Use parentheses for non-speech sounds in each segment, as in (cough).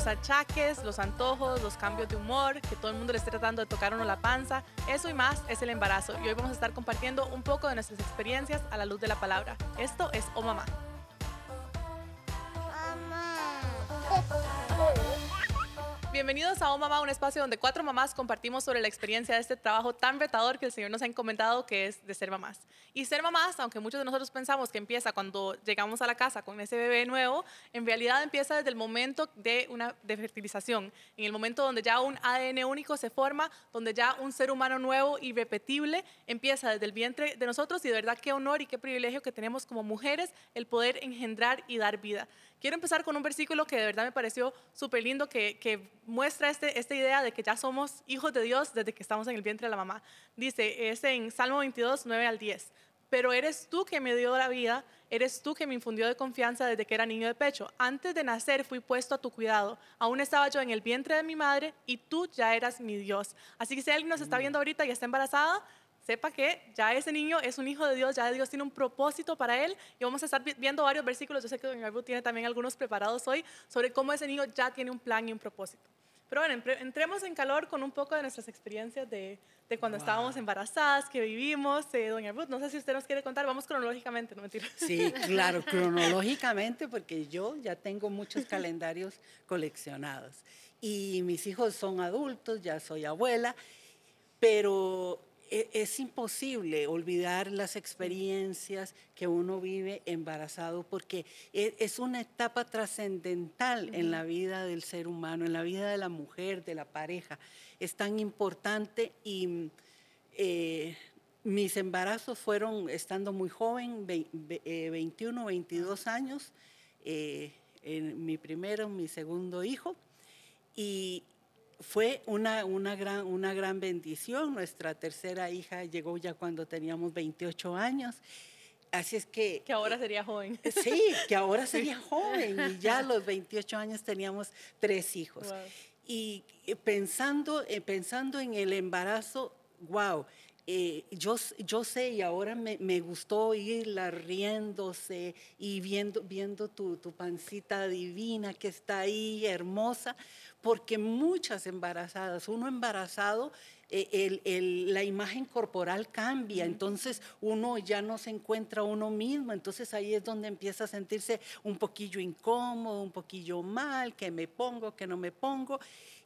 los achaques, los antojos, los cambios de humor, que todo el mundo le esté tratando de tocar uno la panza. Eso y más es el embarazo. Y hoy vamos a estar compartiendo un poco de nuestras experiencias a la luz de la palabra. Esto es Oh Mamá. (laughs) Bienvenidos a Oh Mamá, un espacio donde cuatro mamás compartimos sobre la experiencia de este trabajo tan retador que el Señor nos ha encomendado, que es de ser mamás. Y ser mamás, aunque muchos de nosotros pensamos que empieza cuando llegamos a la casa con ese bebé nuevo, en realidad empieza desde el momento de una de fertilización, en el momento donde ya un ADN único se forma, donde ya un ser humano nuevo y repetible empieza desde el vientre de nosotros y de verdad qué honor y qué privilegio que tenemos como mujeres el poder engendrar y dar vida. Quiero empezar con un versículo que de verdad me pareció súper lindo, que, que muestra este, esta idea de que ya somos hijos de Dios desde que estamos en el vientre de la mamá. Dice, es en Salmo 22, 9 al 10. Pero eres tú que me dio la vida, eres tú que me infundió de confianza desde que era niño de pecho. Antes de nacer fui puesto a tu cuidado. Aún estaba yo en el vientre de mi madre y tú ya eras mi Dios. Así que si alguien nos está viendo ahorita y está embarazada, sepa que ya ese niño es un hijo de Dios, ya Dios tiene un propósito para él y vamos a estar viendo varios versículos, yo sé que Doña Ruth tiene también algunos preparados hoy sobre cómo ese niño ya tiene un plan y un propósito. Pero bueno, entremos en calor con un poco de nuestras experiencias de, de cuando estábamos embarazadas, que vivimos. Eh, doña Ruth, no sé si usted nos quiere contar, vamos cronológicamente, no mentira. Sí, claro, cronológicamente, porque yo ya tengo muchos calendarios coleccionados. Y mis hijos son adultos, ya soy abuela, pero es imposible olvidar las experiencias que uno vive embarazado porque e, es una etapa trascendental en la vida del ser humano, en la vida de la mujer, de la pareja. Es tan importante y eh, mis embarazos fueron estando muy joven, 21, 22 eh, años, eh, en mi primero, mi segundo hijo. Y, fue una, una, gran, una gran bendición. Nuestra tercera hija llegó ya cuando teníamos 28 años. Así es que... Que ahora sería joven. Sí, que ahora (laughs) sería joven. Y ya a los 28 años teníamos tres hijos. Y pensando, eh, pensando en el embarazo, wow, eh, yo, yo sé y ahora me, me, gustó oírla riéndose y viendo, viendo tu, tu pancita divina que está ahí, hermosa, porque muchas embarazadas, uno embarazado, eh, la imagen corporal cambia, entonces uno ya no se encuentra uno mismo, entonces ahí es donde empieza a sentirse un poquillo incómodo, un poquillo mal, que me pongo, que no me pongo.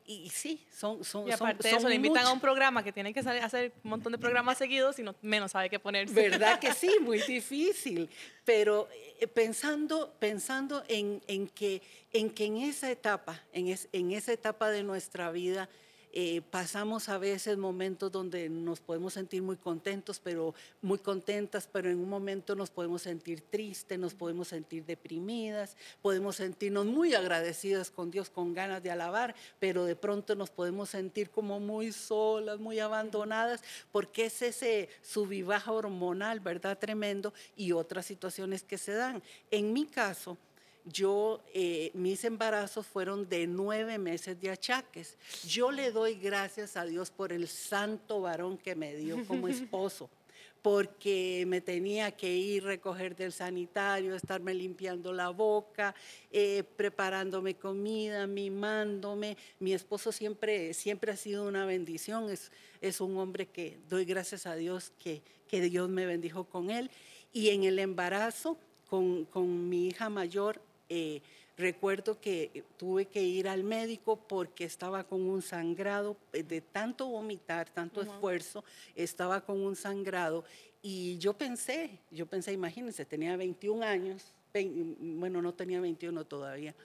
Y sí, son... son y aparte de eso, le invitan a un programa que tiene que hacer un montón de programas seguidos y no, menos sabe qué ponerse. ¿Verdad que sí? (laughs) Muy difícil. Pero eh, pensando, pensando en, en, que, en que en esa etapa, en, en esa etapa de nuestra vida, eh, pasamos a veces momentos donde nos podemos sentir muy contentos, pero muy contentas, pero en un momento nos podemos sentir tristes, nos podemos sentir deprimidas, podemos sentirnos muy agradecidas con Dios, con ganas de alabar, pero de pronto nos podemos sentir como muy solas, muy abandonadas, porque es ese subivaja hormonal, ¿verdad? Tremendo y otras situaciones que se dan. En mi caso, yo, eh, mis embarazos fueron de nueve meses de achaques. Yo le doy gracias a Dios por el santo varón que me dio como (laughs) esposo, porque me tenía que ir, recoger del sanitario, estarme limpiando la boca, eh, preparándome comida, mimándome. Mi esposo siempre, siempre ha sido una bendición, es, es un hombre que doy gracias a Dios que, que Dios me bendijo con él. Y en el embarazo, con, con mi hija mayor, eh, recuerdo que tuve que ir al médico porque estaba con un sangrado, eh, de tanto vomitar, tanto esfuerzo, estaba con un sangrado. Y yo pensé, yo pensé, imagínense, tenía 21 años, bueno, no tenía 21 todavía.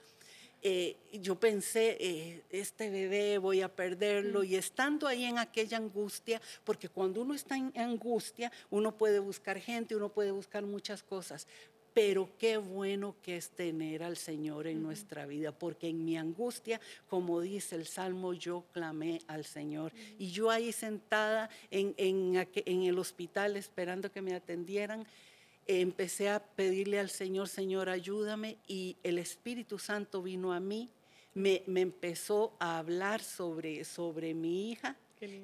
Eh, yo pensé, este bebé voy a perderlo y estando ahí en aquella angustia, porque cuando uno está en angustia, uno puede buscar gente, uno puede buscar muchas cosas, pero qué bueno que es tener al Señor en nuestra vida, porque en mi angustia, como dice el Salmo, yo clamé al Señor. Y yo ahí sentada en, en, el hospital esperando que me atendieran, empecé a pedirle al Señor, Señor, ayúdame, y el Espíritu Santo vino a mí, me, me empezó a hablar sobre, sobre mi hija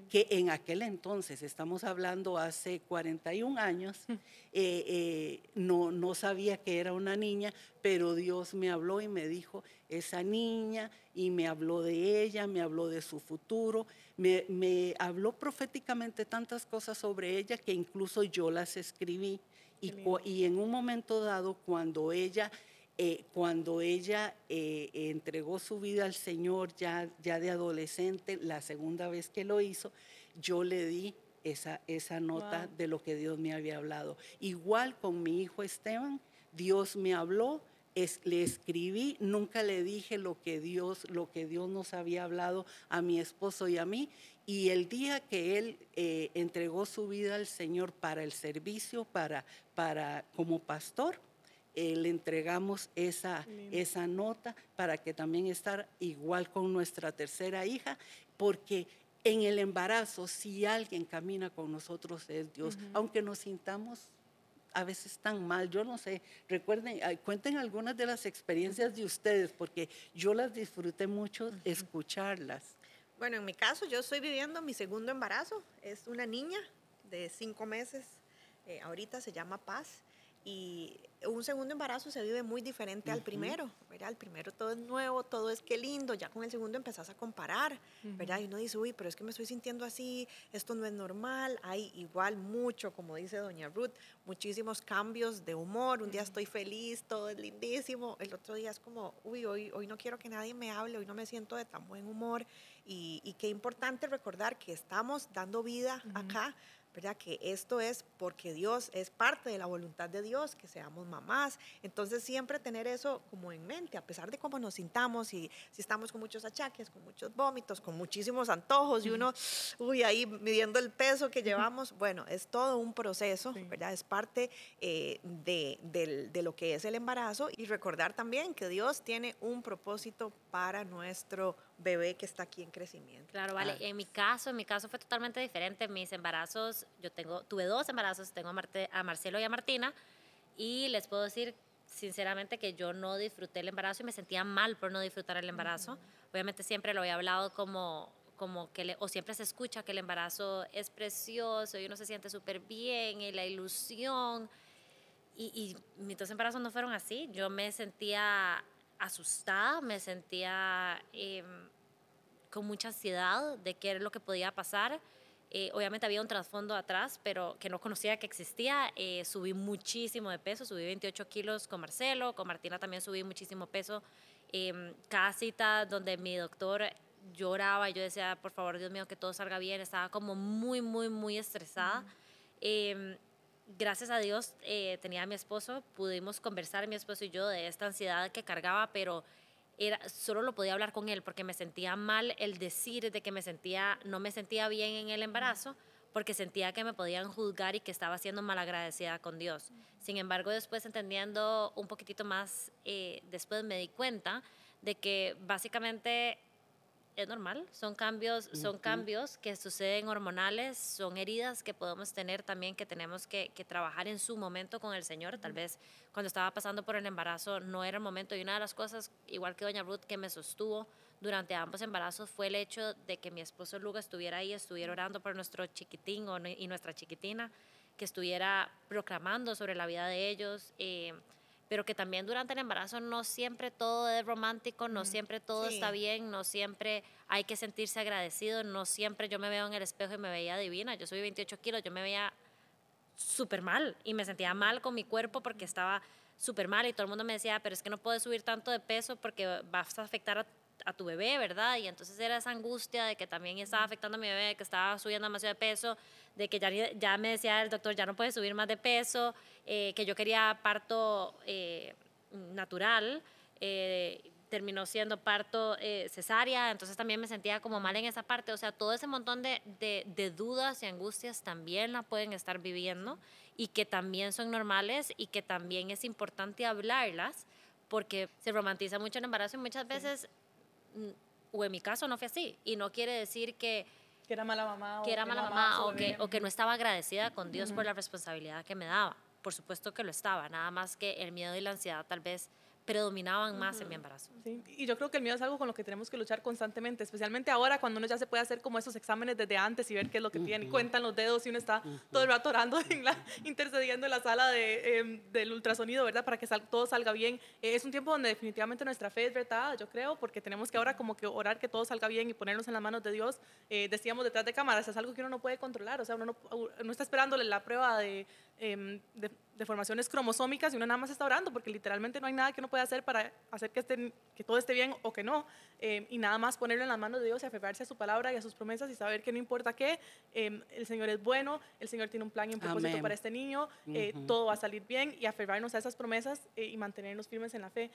que en aquel entonces, estamos hablando hace 41 años, eh, eh, no, no sabía que era una niña, pero Dios me habló y me dijo, esa niña, y me habló de ella, me habló de su futuro, me, me habló proféticamente tantas cosas sobre ella que incluso yo las escribí. Y, y, en un momento dado, cuando ella eh, cuando ella eh, entregó su vida al Señor ya, ya de adolescente, la segunda vez que lo hizo, yo le di esa, esa nota de lo que Dios me había hablado. Igual con mi hijo Esteban, Dios me habló, es, le escribí, nunca le dije lo que Dios, lo que Dios nos había hablado a mi esposo y a mí. Y el día que él eh, entregó su vida al Señor para el servicio, para, para como pastor, eh, le entregamos esa, esa nota para que también estar igual con nuestra tercera hija, porque en el embarazo, si alguien camina con nosotros es Dios, aunque nos sintamos a veces tan mal, yo no sé, recuerden, cuenten algunas de las experiencias de ustedes, porque yo las disfruté mucho escucharlas. Bueno, en mi caso, yo estoy viviendo mi segundo embarazo, es una niña de cinco meses, eh, ahorita se llama Paz, y un segundo embarazo se vive muy diferente al primero, ¿verdad? El primero todo es nuevo, todo es que lindo, ya con el segundo empezás a comparar, ¿verdad? Y uno dice, uy, pero es que me estoy sintiendo así, esto no es normal, hay igual mucho, como dice doña Ruth, muchísimos cambios de humor, un día estoy feliz, todo es lindísimo, el otro día es como, uy, hoy, hoy no quiero que nadie me hable, hoy no me siento de tan buen humor, y, y qué importante recordar que estamos dando vida acá, ¿verdad? Que esto es porque Dios es parte de la voluntad de Dios, que seamos mamás. Entonces siempre tener eso como en mente, a pesar de cómo nos sintamos y si estamos con muchos achaques, con muchos vómitos, con muchísimos antojos y uno, uy, ahí midiendo el peso que llevamos, bueno, es todo un proceso, ¿verdad? Es parte eh, de, de lo que es el embarazo y recordar también que Dios tiene un propósito para nuestro bebé que está aquí en crecimiento. Claro, vale. Ah. En mi caso, en mi caso fue totalmente diferente. Mis embarazos, yo tengo, tuve dos embarazos, tengo a, Marte, a Marcelo y a Martina, y les puedo decir sinceramente que yo no disfruté el embarazo y me sentía mal por no disfrutar el embarazo. Obviamente siempre lo había hablado como como que le, o siempre se escucha que el embarazo es precioso y uno se siente súper bien y la ilusión. Y, y mis dos embarazos no fueron así. Yo me sentía asustada, me sentía em, con mucha ansiedad de qué era lo que podía pasar. Eh, obviamente había un trasfondo atrás, pero que no conocía que existía. Eh, subí muchísimo de peso, subí 28 kilos con Marcelo, con Martina también subí muchísimo peso. Eh, cada cita donde mi doctor lloraba, yo decía, por favor, Dios mío, que todo salga bien, estaba como muy, muy, muy estresada gracias a Dios eh, tenía a mi esposo, pudimos conversar mi esposo y yo de esta ansiedad que cargaba, pero era, solo lo podía hablar con él porque me sentía mal el decir de que me sentía, no me sentía bien en el embarazo porque sentía que me podían juzgar y que estaba siendo malagradecida con Dios. Sin embargo, después entendiendo un poquitito más, eh, después me di cuenta de que básicamente es normal, son cambios, son cambios que suceden hormonales, son heridas que podemos tener también que tenemos que, trabajar en su momento con el Señor. Tal vez cuando estaba pasando por el embarazo no era el momento y una de las cosas, igual que doña Ruth, que me sostuvo durante ambos embarazos fue el hecho de que mi esposo Luga estuviera ahí, estuviera orando por nuestro chiquitín y nuestra chiquitina, que estuviera proclamando sobre la vida de ellos. Eh, pero que también durante el embarazo no siempre todo es romántico, no siempre todo está bien, no siempre hay que sentirse agradecido, no siempre yo me veo en el espejo y me veía divina, yo soy 28 kilos, yo me veía súper mal y me sentía mal con mi cuerpo porque estaba súper mal y todo el mundo me decía, pero es que no puedes subir tanto de peso porque vas a afectar a a tu bebé, ¿verdad? Y entonces era esa angustia de que también estaba afectando a mi bebé, que estaba subiendo demasiado de peso, de que ya, ya me decía el doctor, ya no puedes subir más de peso, eh, que yo quería parto eh, natural, eh, terminó siendo parto cesárea, entonces también me sentía como mal en esa parte, o sea, todo ese montón de, de, de dudas y angustias también la pueden estar viviendo y que también son normales y que también es importante hablarlas porque se romantiza mucho el embarazo y muchas veces o en mi caso no fue así. Y no quiere decir que... Que era mala mamá. Que era mala mamá, o, que, o que no estaba agradecida con Dios por la responsabilidad que me daba. Por supuesto que lo estaba, nada más que el miedo y la ansiedad tal vez predominaban más en mi embarazo. Sí, y yo creo que el miedo es algo con lo que tenemos que luchar constantemente, especialmente ahora cuando uno ya se puede hacer como esos exámenes desde antes y ver qué es lo que tiene, y cuentan los dedos y uno está todo el rato orando, en la, intercediendo en la sala de, em, del ultrasonido, ¿verdad? Para que todo salga bien. Eh, es un tiempo donde definitivamente nuestra fe es verdad, yo creo, porque tenemos que ahora como que orar que todo salga bien y ponernos en las manos de Dios. Eh, decíamos detrás de cámaras, es algo que uno no puede controlar, o sea, uno no, no está esperándole la prueba de Em, de, deformaciones cromosómicas y uno nada más está orando porque literalmente no hay nada que uno pueda hacer para hacer que, estén, que todo esté bien o que no. Em, y nada más ponerlo en las manos de Dios y aferrarse a su palabra y a sus promesas y saber que no importa qué, em, el Señor es bueno, el Señor tiene un plan y un propósito para este niño, eh, todo va a salir bien y aferrarnos a esas promesas eh, y mantenernos firmes en la fe.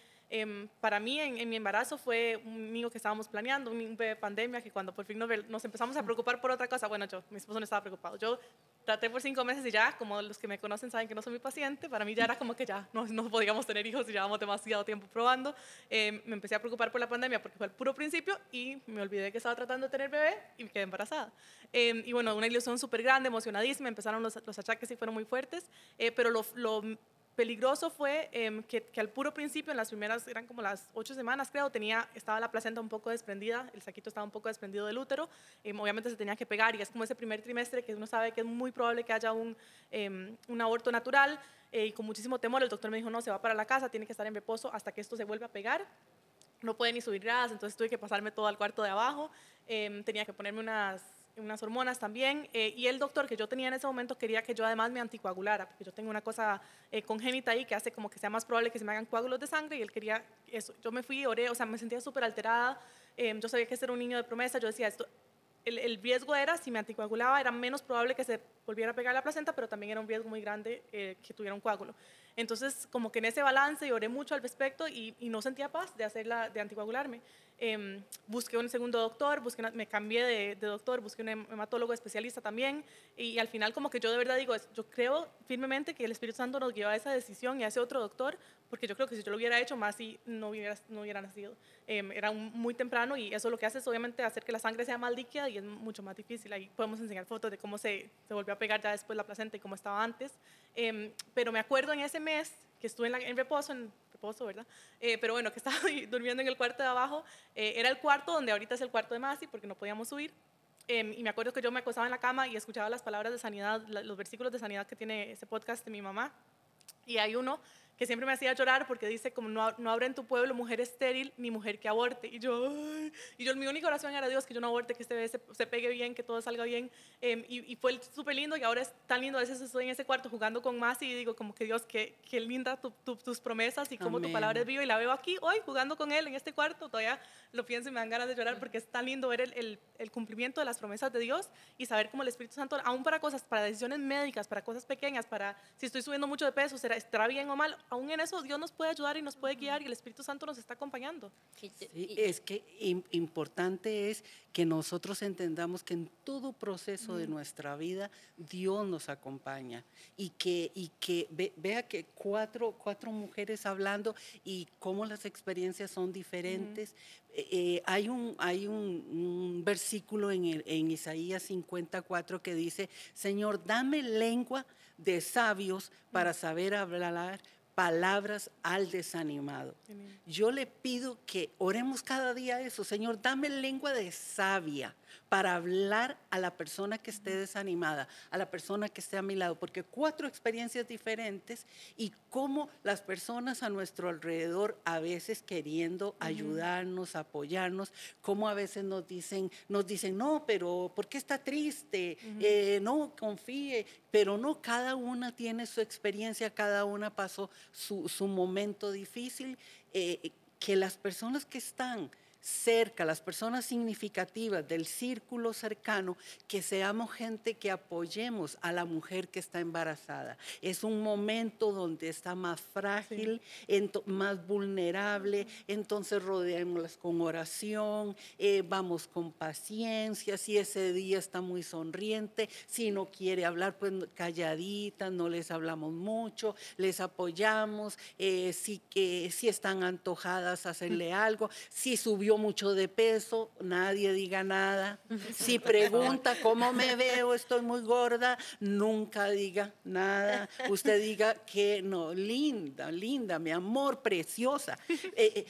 para mí en, mi embarazo fue un niño que estábamos planeando, un de pandemia que cuando por fin nos, nos empezamos a preocupar por otra cosa, bueno, yo, mi esposo no estaba preocupado, yo traté por cinco meses y ya, como los que me conocen saben que no soy mi paciente, para mí ya era como que ya no, no podíamos tener hijos y llevábamos demasiado tiempo probando. Eh, me empecé a preocupar por la pandemia porque fue el puro principio y me olvidé que estaba tratando de tener bebé y me quedé embarazada. Eh, y bueno, una ilusión súper grande, emocionadísima, empezaron los, los achaques y fueron muy fuertes, eh, pero lo, lo peligroso fue em, que, al puro principio, en las primeras, eran como las ocho semanas creo, tenía, estaba la placenta un poco desprendida, el saquito estaba un poco desprendido del útero, eh, obviamente se tenía que pegar y es como ese primer trimestre que uno sabe que es muy probable que haya un, em, un aborto natural eh, y con muchísimo temor el doctor me dijo, no, se va para la casa, tiene que estar en reposo hasta que esto se vuelva a pegar. No puede ni subir gradas, entonces tuve que pasarme todo al cuarto de abajo. Tenía que ponerme unas unas hormonas también, eh, y el doctor que yo tenía en ese momento quería que yo además me anticoagulara, porque yo tengo una cosa eh, congénita ahí que hace como que sea más probable que se me hagan coágulos de sangre, y él quería eso. Yo me fui, oré, o sea, me sentía súper alterada, eh, yo sabía que este era un niño de promesa, yo decía, esto, el, el, riesgo era, si me anticoagulaba, era menos probable que se volviera a pegar la placenta, pero también era un riesgo muy grande que tuviera un coágulo. Entonces, como que en ese balance, y oré mucho al respecto y, y no sentía paz de, hacerla, de anticoagularme. Em, busqué un segundo doctor, busqué me cambié de, doctor, busqué un hematólogo especialista también y, al final como que yo de verdad digo, yo creo firmemente que el Espíritu Santo nos guió a esa decisión y a ese otro doctor, porque yo creo que si yo lo hubiera hecho más y no hubiera, no hubiera nacido. Em, era muy temprano y eso lo que hace es obviamente hacer que la sangre sea más líquida y es mucho más difícil. Ahí podemos enseñar fotos de cómo se, se volvió a pegar ya después la placenta y cómo estaba antes. Em, pero me acuerdo en ese mes que estuve en, en reposo, en Eh, pero bueno, que estaba (laughs) durmiendo en el cuarto de abajo. Eh, era el cuarto donde ahorita es el cuarto de Masi, porque no podíamos subir. Em, y me acuerdo que yo me acostaba en la cama y escuchaba las palabras de sanidad, los versículos de sanidad que tiene ese podcast de mi mamá. Y hay uno que siempre me hacía llorar porque dice como no, no habrá en tu pueblo mujer estéril ni mujer que aborte. Y yo, y yo mi única oración era Dios que yo no aborte, que este bebé se, pegue bien, que todo salga bien. Em, y, fue súper lindo y ahora es tan lindo. A veces estoy en ese cuarto jugando con más y digo como que Dios, qué, qué linda tus promesas y cómo tu palabra es viva. Y la veo aquí hoy jugando con Él en este cuarto. Todavía lo pienso y me dan ganas de llorar porque es tan lindo ver el, el, el cumplimiento de las promesas de Dios y saber cómo el Espíritu Santo, aún para cosas, para decisiones médicas, para cosas pequeñas, para si estoy subiendo mucho de peso, será, estará bien o mal, aún en eso Dios nos puede ayudar y nos puede guiar y el Espíritu Santo nos está acompañando. es que importante es que nosotros entendamos que en todo proceso de nuestra vida Dios nos acompaña y que, y que vea que cuatro, cuatro mujeres hablando y cómo las experiencias son diferentes. Eh, eh, hay un, hay un, versículo en, el, en Isaías 54 que dice, Señor, dame lengua de sabios para saber hablar palabras al desanimado. Yo le pido que oremos cada día eso, Señor, dame lengua de sabia para hablar a la persona que esté desanimada, a la persona que esté a mi lado, porque cuatro experiencias diferentes y cómo las personas a nuestro alrededor a veces queriendo ayudarnos, apoyarnos, cómo a veces nos dicen, nos dicen, no, pero ¿por qué está triste? Eh, no, confíe, pero no, cada una tiene su experiencia, cada una pasó su, momento difícil, eh, que las personas que están cerca, las personas significativas del círculo cercano, que seamos gente que apoyemos a la mujer que está embarazada. Es un momento donde está más frágil, más vulnerable, entonces rodeémoslas con oración, eh, vamos con paciencia, si ese día está muy sonriente, si no quiere hablar, pues calladita, no les hablamos mucho, les apoyamos, eh, si, si están antojadas, hacerle algo, si subió subió mucho de peso, nadie diga nada. Si pregunta cómo me veo, estoy muy gorda, nunca diga nada. Usted diga que no, linda, linda, mi amor, preciosa. Eh, eh,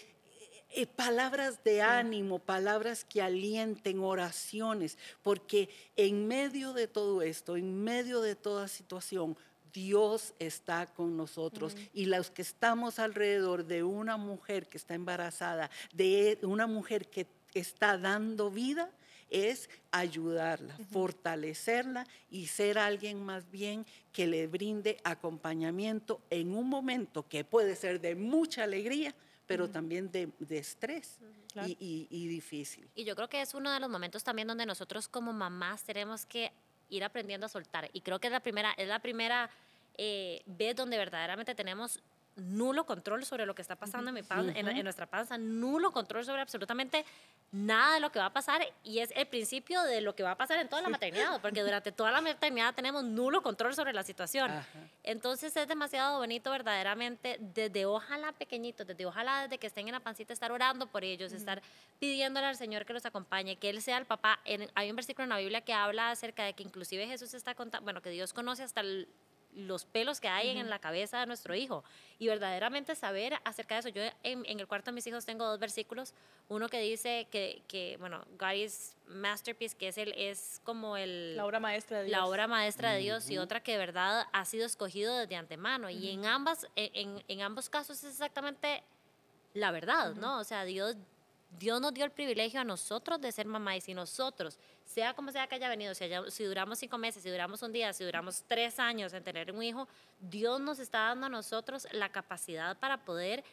eh, palabras de ánimo, palabras que alienten, oraciones, porque en medio de todo esto, en medio de toda situación, Dios está con nosotros. Y los que estamos alrededor de una mujer que está embarazada, de una mujer que está dando vida, es ayudarla, fortalecerla y ser alguien más bien que le brinde acompañamiento en un momento que puede ser de mucha alegría, pero también de, estrés y, y, difícil. Y yo creo que es uno de los momentos también donde nosotros como mamás tenemos que ir aprendiendo a soltar. Y creo que es la primera, es la primera eh, vez donde verdaderamente tenemos nulo control sobre lo que está pasando en, mi en, nuestra panza, nulo control sobre absolutamente nada de lo que va a pasar y es el principio de lo que va a pasar en toda la maternidad, porque durante toda la maternidad tenemos nulo control sobre la situación. Entonces es demasiado bonito verdaderamente desde ojalá pequeñitos, desde ojalá desde que estén en la pancita estar orando por ellos, estar pidiéndole al Señor que los acompañe, que Él sea el papá. hay un versículo en la Biblia que habla acerca de que inclusive Jesús está contando, bueno, que Dios conoce hasta el los pelos que hay en la cabeza de nuestro hijo y verdaderamente saber acerca de eso. Yo en, el cuarto de mis hijos tengo dos versículos, uno que dice que, que bueno, God is masterpiece, que es, el, es como el... La obra maestra de Dios. La obra maestra de Dios y otra que de verdad ha sido escogido desde antemano. Y en, ambas, en, en, ambos casos es exactamente la verdad, ¿no? O sea, Dios Dios nos dio el privilegio a nosotros de ser mamá y si nosotros, sea como sea que haya venido, si, si, duramos cinco meses, si duramos un día, si duramos tres años en tener un hijo, Dios nos está dando a nosotros la capacidad para poder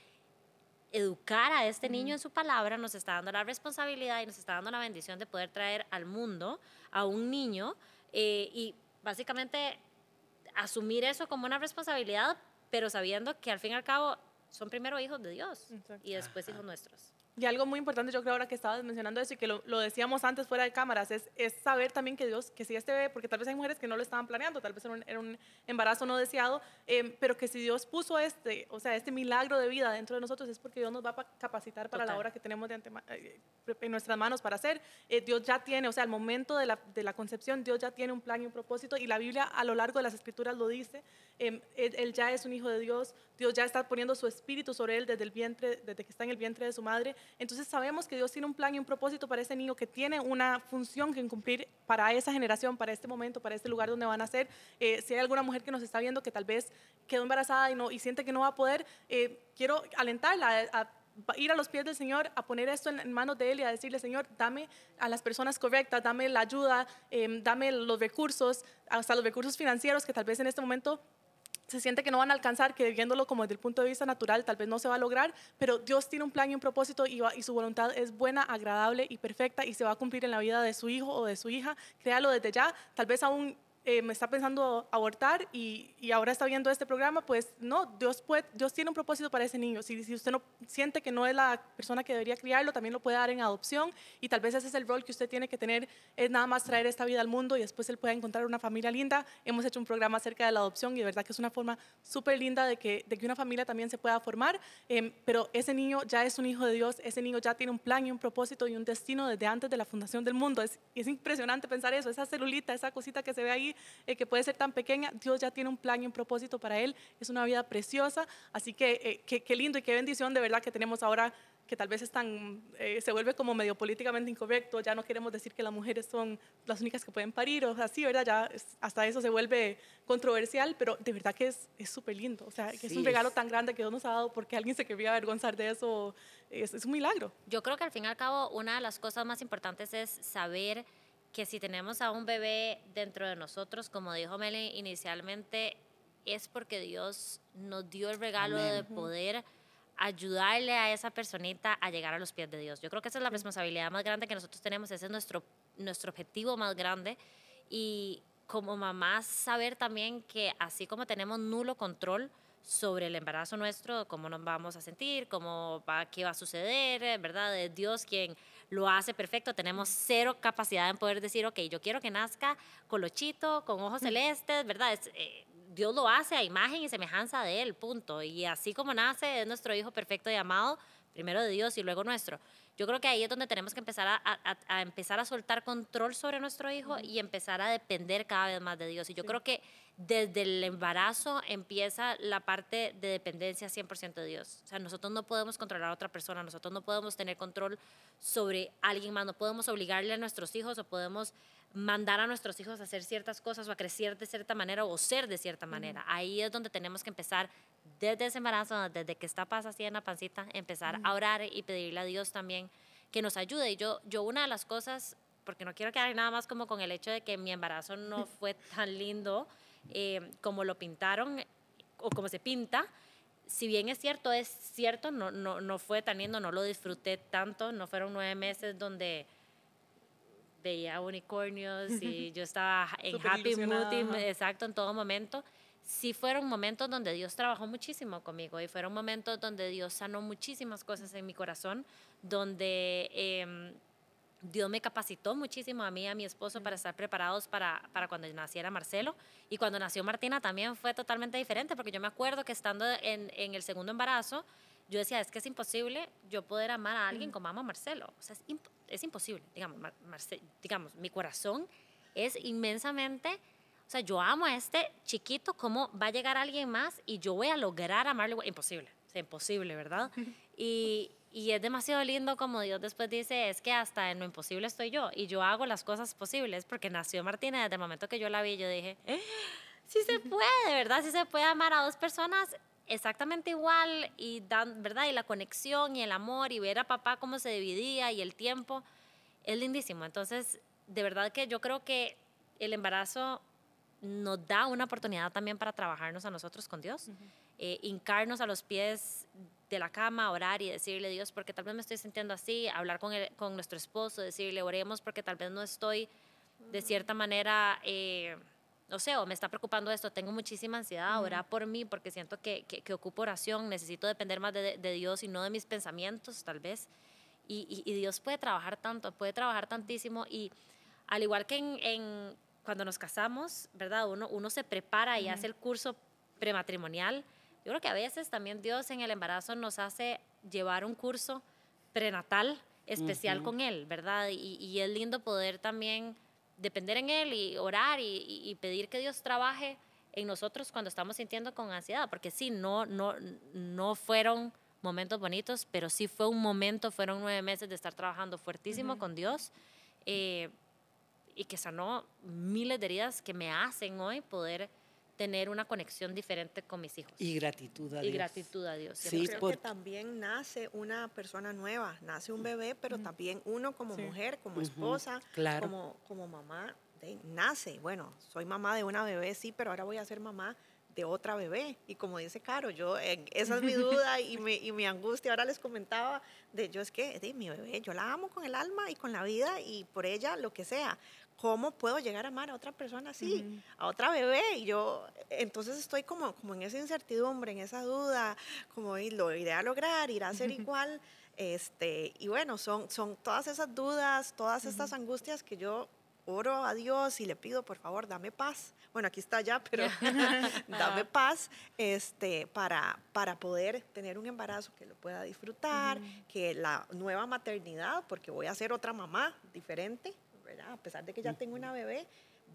educar a este niño en su palabra, nos está dando la responsabilidad y nos está dando la bendición de poder traer al mundo a un niño eh, y básicamente asumir eso como una responsabilidad, pero sabiendo que al fin y al cabo son primero hijos de Dios y después hijos nuestros. Y algo muy importante, yo creo ahora que estabas mencionando eso y que lo, lo decíamos antes fuera de cámaras, es, es, saber también que Dios, que si este bebé, porque tal vez hay mujeres que no lo estaban planeando, tal vez era un, era un embarazo no deseado, em, pero que si Dios puso este, o sea, este milagro de vida dentro de nosotros es porque Dios nos va a capacitar para la hora que tenemos de eh, en nuestras manos para hacer. Eh, Dios ya tiene, o sea, al momento de la, de la, concepción, Dios ya tiene un plan y un propósito y la Biblia a lo largo de las escrituras lo dice, em, él, él ya es un hijo de Dios, Dios ya está poniendo su espíritu sobre él desde el vientre, desde que está en el vientre de su madre. Entonces sabemos que Dios tiene un plan y un propósito para ese niño que tiene una función que cumplir para esa generación, para este momento, para este lugar donde van a ser. Eh, si hay alguna mujer que nos está viendo que tal vez quedó embarazada y, no, y siente que no va a poder, eh, quiero alentarla a, ir a los pies del Señor, a poner esto en, manos de Él y a decirle, Señor, dame a las personas correctas, dame la ayuda, em, dame los recursos, hasta los recursos financieros que tal vez en este momento se siente que no van a alcanzar, que viéndolo como desde el punto de vista natural tal vez no se va a lograr, pero Dios tiene un plan y un propósito y, su voluntad es buena, agradable y perfecta y se va a cumplir en la vida de su hijo o de su hija. Créalo desde ya, tal vez aún eh, me está pensando abortar y, ahora está viendo este programa, pues no, Dios, Dios tiene un propósito para ese niño. Si, si, usted no siente que no es la persona que debería criarlo, también lo puede dar en adopción y tal vez ese es el rol que usted tiene que tener, es nada más traer esta vida al mundo y después él pueda encontrar una familia linda. Hemos hecho un programa acerca de la adopción y de verdad que es una forma súper linda de que, de que una familia también se pueda formar, em, pero ese niño ya es un hijo de Dios, ese niño ya tiene un plan y un propósito y un destino desde antes de la fundación del mundo. Es, es impresionante pensar eso, esa celulita, esa cosita que se ve ahí eh, que puede ser tan pequeña, Dios ya tiene un plan y un propósito para él. Es una vida preciosa. Así que eh, qué lindo y qué bendición de verdad que tenemos ahora que tal vez están, eh, se vuelve como medio políticamente incorrecto, ya no queremos decir que las mujeres son las únicas que pueden parir, o así, ¿verdad? Ya hasta eso se vuelve controversial, pero de verdad que es súper lindo, o sea, que es un regalo tan grande que Dios nos ha dado porque alguien se quería avergonzar de eso, es, es un milagro. Yo creo que al fin y al cabo una de las cosas más importantes es saber que si tenemos a un bebé dentro de nosotros, como dijo Meli inicialmente, es porque Dios nos dio el regalo de poder ayudarle a esa personita a llegar a los pies de Dios. Yo creo que esa es la responsabilidad más grande que nosotros tenemos, ese es nuestro, nuestro objetivo más grande. Y como mamás, saber también que así como tenemos nulo control sobre el embarazo nuestro, cómo nos vamos a sentir, cómo va, qué va a suceder, ¿verdad? Es Dios quien lo hace perfecto. Tenemos cero capacidad en poder decir, ok, yo quiero que nazca colochito, con ojos celestes, ¿verdad? Eh, Dios lo hace a imagen y semejanza de Él, punto. Y así como nace, es nuestro Hijo perfecto y amado. primero de Dios y luego nuestro. Yo creo que ahí es donde tenemos que empezar a, a- a empezar a soltar control sobre nuestro hijo y empezar a depender cada vez más de Dios. Y yo creo que desde el embarazo empieza la parte de dependencia 100% de Dios. O sea, nosotros no podemos controlar a otra persona, nosotros no podemos tener control sobre alguien más, no podemos obligarle a nuestros hijos o podemos mandar a nuestros hijos a hacer ciertas cosas o a crecer de cierta manera o ser de cierta manera. Ahí es donde tenemos que empezar desde ese embarazo, desde que está paz así en la pancita, empezar a orar y pedirle a Dios también que nos ayude. Y yo, yo una de las cosas, porque no quiero quedar nada más como con el hecho de que mi embarazo no (laughs) fue tan lindo eh, como lo pintaron o como se pinta, si bien es cierto, es cierto, no, no, no fue tan lindo, no lo disfruté tanto, no fueron nueve meses donde veía unicornios y (laughs) yo estaba en happy mood, exacto, en todo momento. Sí fueron momentos donde Dios trabajó muchísimo conmigo y fueron momentos donde Dios sanó muchísimas cosas en mi corazón, donde em, Dios me capacitó muchísimo a mí y a mi esposo para estar preparados para, para cuando naciera Marcelo. Y cuando nació Martina también fue totalmente diferente, porque yo me acuerdo que estando en, en el segundo embarazo, yo decía, es que es imposible yo poder amar a alguien como amo a Marcelo. O sea, es, imp- es imposible. Digamos, Mar- Marce- digamos, mi corazón es inmensamente, o sea, yo amo a este chiquito, ¿cómo va a llegar alguien más y yo voy a lograr amarlo? igual? Imposible, o sea, imposible, ¿verdad? (laughs) Y, y es demasiado lindo como Dios después dice, es que hasta en lo imposible estoy yo y yo hago las cosas posibles porque nació Martina desde el momento que yo la vi, yo dije, "Eh, sí se puede, ¿verdad? Sí se puede amar a dos personas exactamente igual y dan, ¿verdad? Y la conexión y el amor y ver a papá cómo se dividía y el tiempo es lindísimo. Entonces, de verdad que yo creo que el embarazo nos da una oportunidad también para trabajarnos a nosotros con Dios, eh, hincarnos a los pies de la cama, orar y decirle, Dios, porque tal vez me estoy sintiendo así, hablar con, el- con nuestro esposo, decirle, oremos porque tal vez no estoy de cierta manera, eh, no sé, o me está preocupando esto, tengo muchísima ansiedad, orar por mí porque siento que, que, que ocupo oración, necesito depender más de, de Dios y no de mis pensamientos, tal vez. Y, y- y Dios puede trabajar tanto, puede trabajar tantísimo y al igual que en, en cuando nos casamos, ¿verdad? Uno, uno se prepara y hace el curso prematrimonial. Yo creo que a veces también Dios en el embarazo nos hace llevar un curso prenatal especial con Él, ¿verdad? Y, y es lindo poder también depender en Él y orar y, y- pedir que Dios trabaje en nosotros cuando estamos sintiendo con ansiedad, porque sí, no, no, no fueron momentos bonitos, pero sí fue un momento, fueron nueve meses de estar trabajando fuertísimo con Dios eh, y que sanó miles de heridas que me hacen hoy poder tener una conexión diferente con mis hijos. Y gratitud a Y Dios. gratitud a Dios. Sí, Creo por- que también nace una persona nueva, nace un bebé, pero también uno como Sí. mujer, como esposa, claro. como, como mamá, de- nace. Bueno, soy mamá de una bebé, sí, pero ahora voy a ser mamá de otra bebé. Y como dice Caro, yo, eh, esa es mi duda y mi, y mi angustia. Ahora les comentaba de yo es que de mi bebé, yo la amo con el alma y con la vida y por ella lo que sea. ¿Cómo puedo llegar a amar a otra persona así, a otra bebé? Y yo, entonces estoy como, como en esa incertidumbre, en esa duda, como "Y lo iré a lograr, irá a ser igual. Este, y bueno, son, son todas esas dudas, todas estas angustias que yo oro a Dios y le pido, por favor, dame paz. Bueno, aquí está ya, (laughs) pero (laughs) dame paz este, para, para poder tener un embarazo que lo pueda disfrutar, que la nueva maternidad, porque voy a ser otra mamá diferente, ¿verdad? A pesar de que ya tengo una bebé,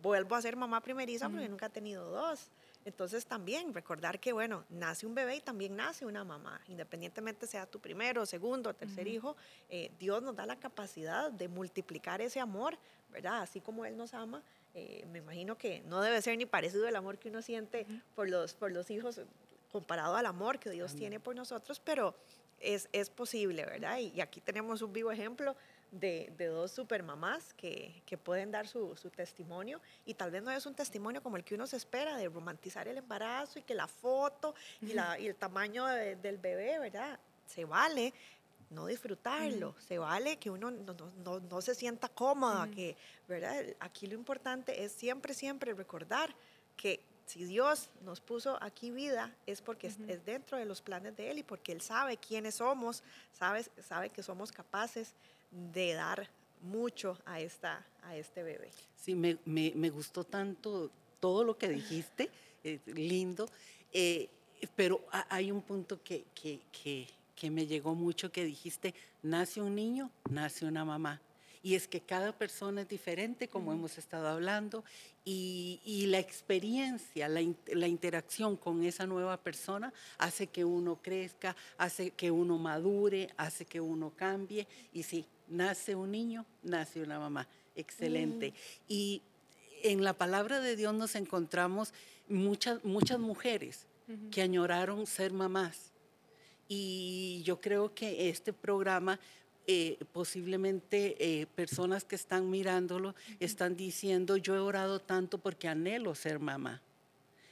vuelvo a ser mamá primeriza porque nunca he tenido dos. Entonces también recordar que, bueno, nace un bebé y también nace una mamá, independientemente sea tu primero, segundo, tercer hijo, eh, Dios nos da la capacidad de multiplicar ese amor, ¿verdad? Así como Él nos ama, eh, me imagino que no debe ser ni parecido el amor que uno siente por, los, por los hijos comparado al amor que Dios tiene por nosotros, pero es, es posible, ¿verdad? Y, y aquí tenemos un vivo ejemplo de, de dos supermamás que, que pueden dar su, su testimonio. Y tal vez no es un testimonio como el que uno se espera de romantizar el embarazo y que la foto y, la, y el tamaño de- del bebé, ¿verdad? Se vale no disfrutarlo, se vale que uno no, no- no- no se sienta cómoda, que, ¿verdad? Aquí lo importante es siempre, siempre recordar que si Dios nos puso aquí vida es porque es- es dentro de los planes de Él y porque Él sabe quiénes somos, sabe, sabe que somos capaces de dar mucho a, esta, a este bebé. Sí, me, me- me gustó tanto todo lo que dijiste, eh, lindo, eh, pero ha- hay un punto que, que- que- que me llegó mucho que dijiste, nace un niño, nace una mamá. Y es que cada persona es diferente, como hemos estado hablando, y, la experiencia, la, la, interacción con esa nueva persona hace que uno crezca, hace que uno madure, hace que uno cambie. Y sí, nace un niño, nace una mamá. Excelente. Mm. Y en la palabra de Dios nos encontramos muchas, muchas mujeres que añoraron ser mamás. Y yo creo que este programa eh, posiblemente eh, personas que están mirándolo están diciendo, yo he orado tanto porque anhelo ser mamá.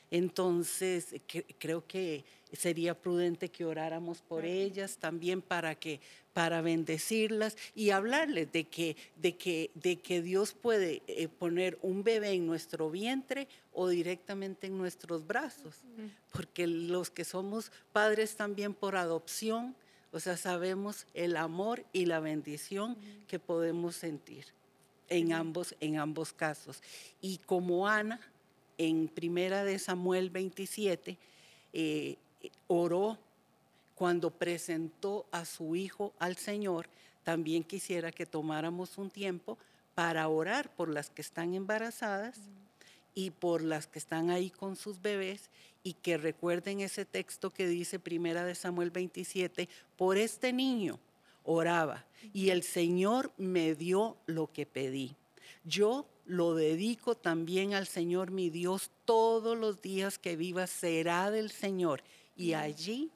Entonces, creo que sería prudente que oráramos por ellas también para que para bendecirlas y hablarles de que de que de que Dios puede eh, poner un bebé en nuestro vientre o directamente en nuestros brazos, porque los que somos padres también por adopción o sea, sabemos el amor y la bendición que podemos sentir en ambos, en ambos casos. Y como Ana, en primera de Samuel 27, eh, oró cuando presentó a su hijo al Señor, también quisiera que tomáramos un tiempo para orar por las que están embarazadas y por las que están ahí con sus bebés y que recuerden ese texto que dice Primera de Samuel 27, por este niño oraba y el Señor me dio lo que pedí. Yo lo dedico también al Señor mi Dios todos los días que viva será del Señor y allí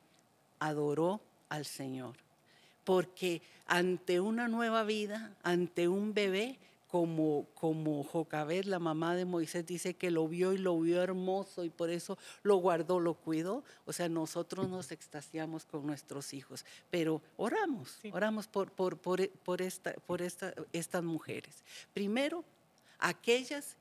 adoró al Señor. Porque ante una nueva vida, ante un bebé, como, como Jocabed, la mamá de Moisés, dice que lo vio y lo vio hermoso y por eso lo guardó, lo cuidó. O sea, nosotros nos extasiamos con nuestros hijos, pero oramos, oramos por, por, por, por, esta, por esta, estas mujeres. Primero, aquellas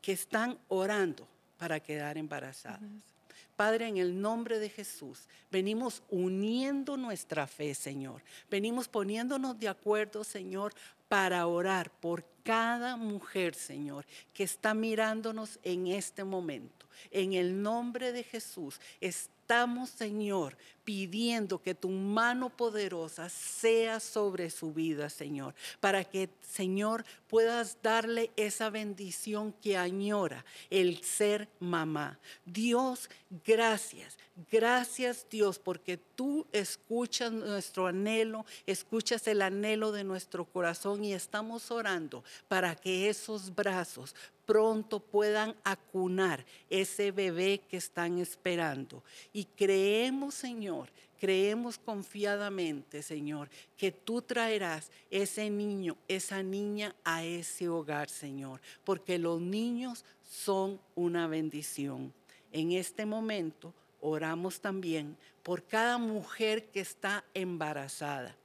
que están orando para quedar embarazadas. Padre, en el nombre de Jesús, venimos uniendo nuestra fe, Señor. Venimos poniéndonos de acuerdo, Señor, para orar por cada mujer, Señor, que está mirándonos en este momento. En el nombre de Jesús, estamos, Señor, pidiendo que tu mano poderosa sea sobre su vida, Señor, para que, Señor, puedas darle esa bendición que añora el ser mamá. Dios, gracias. Gracias Dios porque tú escuchas nuestro anhelo, escuchas el anhelo de nuestro corazón y estamos orando para que esos brazos pronto puedan acunar ese bebé que están esperando. Y creemos, Señor, creemos confiadamente, Señor, que tú traerás ese niño, esa niña a ese hogar, Señor, porque los niños son una bendición. En este momento oramos también por cada mujer que está embarazada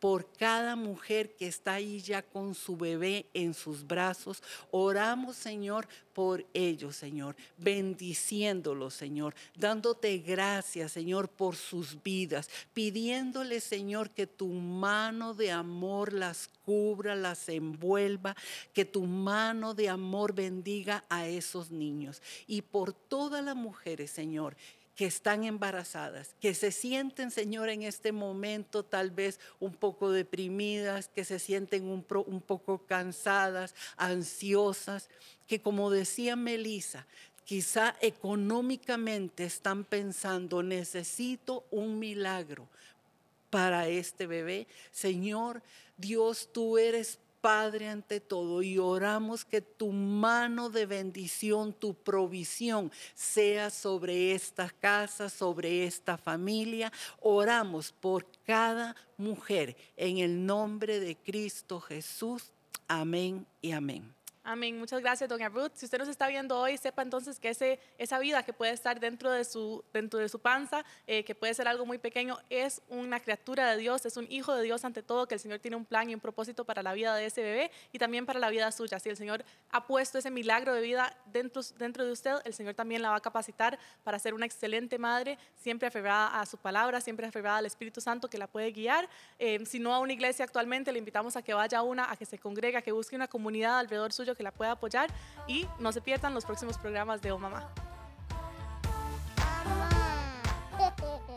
por cada mujer que está ahí ya con su bebé en sus brazos. Oramos, Señor, por ellos, Señor, bendiciéndolos, Señor, dándote gracias, Señor, por sus vidas, pidiéndole, Señor, que tu mano de amor las cubra, las envuelva, que tu mano de amor bendiga a esos niños. Y por todas las mujeres, Señor, que están embarazadas, que se sienten, Señor, en este momento tal vez un poco deprimidas, que se sienten un, poco cansadas, ansiosas, que como decía Melissa, quizá económicamente están pensando, necesito un milagro para este bebé. Señor, Dios, tú eres Padre, ante todo, y oramos que tu mano de bendición, tu provisión sea sobre esta casa, sobre esta familia. Oramos por cada mujer en el nombre de Cristo Jesús. Amén y amén. Amén. Muchas gracias, doña Ruth. Si usted nos está viendo hoy, sepa entonces que ese, esa vida que puede estar dentro de su, dentro de su panza, eh, que puede ser algo muy pequeño, es una criatura de Dios, es un hijo de Dios ante todo, que el Señor tiene un plan y un propósito para la vida de ese bebé y también para la vida suya. Si el Señor ha puesto ese milagro de vida dentro, dentro de usted, el Señor también la va a capacitar para ser una excelente madre, siempre aferrada a su palabra, siempre aferrada al Espíritu Santo que la puede guiar. Eh, si no a una iglesia actualmente, le invitamos a que vaya a una, a que se congregue, a que busque una comunidad alrededor suyo que la pueda apoyar y no se pierdan los próximos programas de Oh Mamá. (laughs)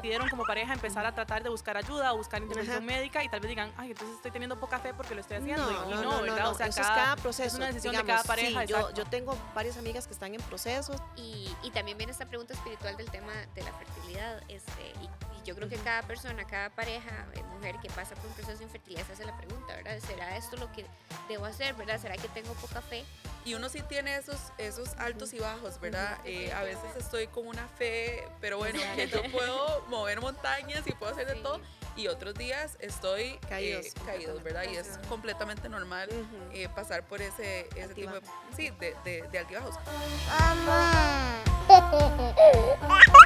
decidieron como pareja empezar a tratar de buscar ayuda o buscar intervención médica y tal vez digan, ay, entonces estoy teniendo poca fe porque lo estoy haciendo. y no, ¿verdad? o sea, eso es cada proceso. Es una decisión de cada pareja. sí, yo, yo tengo varias amigas que están en procesos. Y, y también viene esta pregunta espiritual del tema de la fertilidad. Este, y, y yo creo que cada persona, cada pareja, eh, mujer que pasa por un proceso de infertilidad se hace la pregunta, ¿verdad? ¿Será esto lo que debo hacer, verdad? ¿Será que tengo poca fe? y uno sí tiene esos, esos altos y bajos, ¿verdad? Eh, a veces estoy con una fe, pero bueno, que yo puedo mover montañas y puedo hacer de Sí. todo. Y otros días estoy eh, Caídos, caídos, ¿verdad? Y es completamente normal eh, pasar por ese, ese tipo de, sí, de, de, de altibajos. Mamá. (laughs)